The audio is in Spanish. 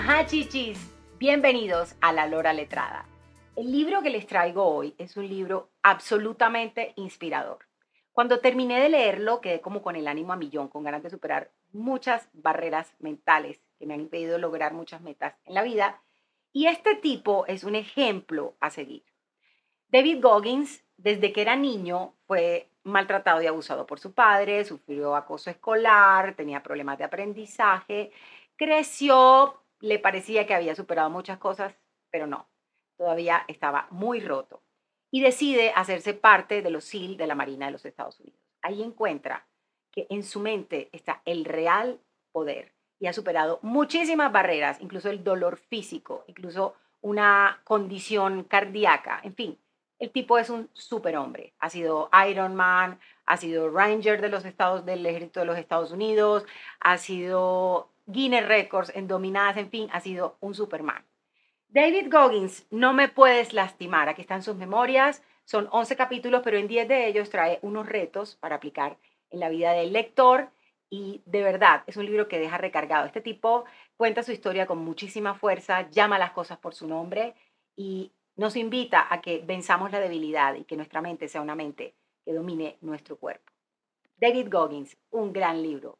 Ajá, chichis, bienvenidos a La Lora Letrada. El libro que les traigo hoy es un libro absolutamente inspirador. Cuando terminé de leerlo, quedé como con el ánimo a millón, con ganas de superar muchas barreras mentales que me han impedido lograr muchas metas en la vida. Y este tipo es un ejemplo a seguir. David Goggins, desde que era niño, fue maltratado y abusado por su padre, sufrió acoso escolar, tenía problemas de aprendizaje, creció, le parecía que había superado muchas cosas, pero no, todavía estaba muy roto. Y decide hacerse parte de los SEAL de la Marina de los Estados Unidos. Ahí encuentra que en su mente está el real poder y ha superado muchísimas barreras, incluso el dolor físico, incluso una condición cardíaca, en fin. El tipo es un superhombre. Ha sido Iron Man, ha sido Ranger de los Estados, del Ejército de los Estados Unidos, ha sido Guinness Records en dominadas, en fin, ha sido un Superman. David Goggins, no me puedes lastimar. Aquí están sus memorias. Son 11 capítulos, pero en 10 de ellos trae unos retos para aplicar en la vida del lector. Y de verdad, es un libro que deja recargado. Este tipo cuenta su historia con muchísima fuerza, llama las cosas por su nombre y nos invita a que venzamos la debilidad y que nuestra mente sea una mente que domine nuestro cuerpo. David Goggins, un gran libro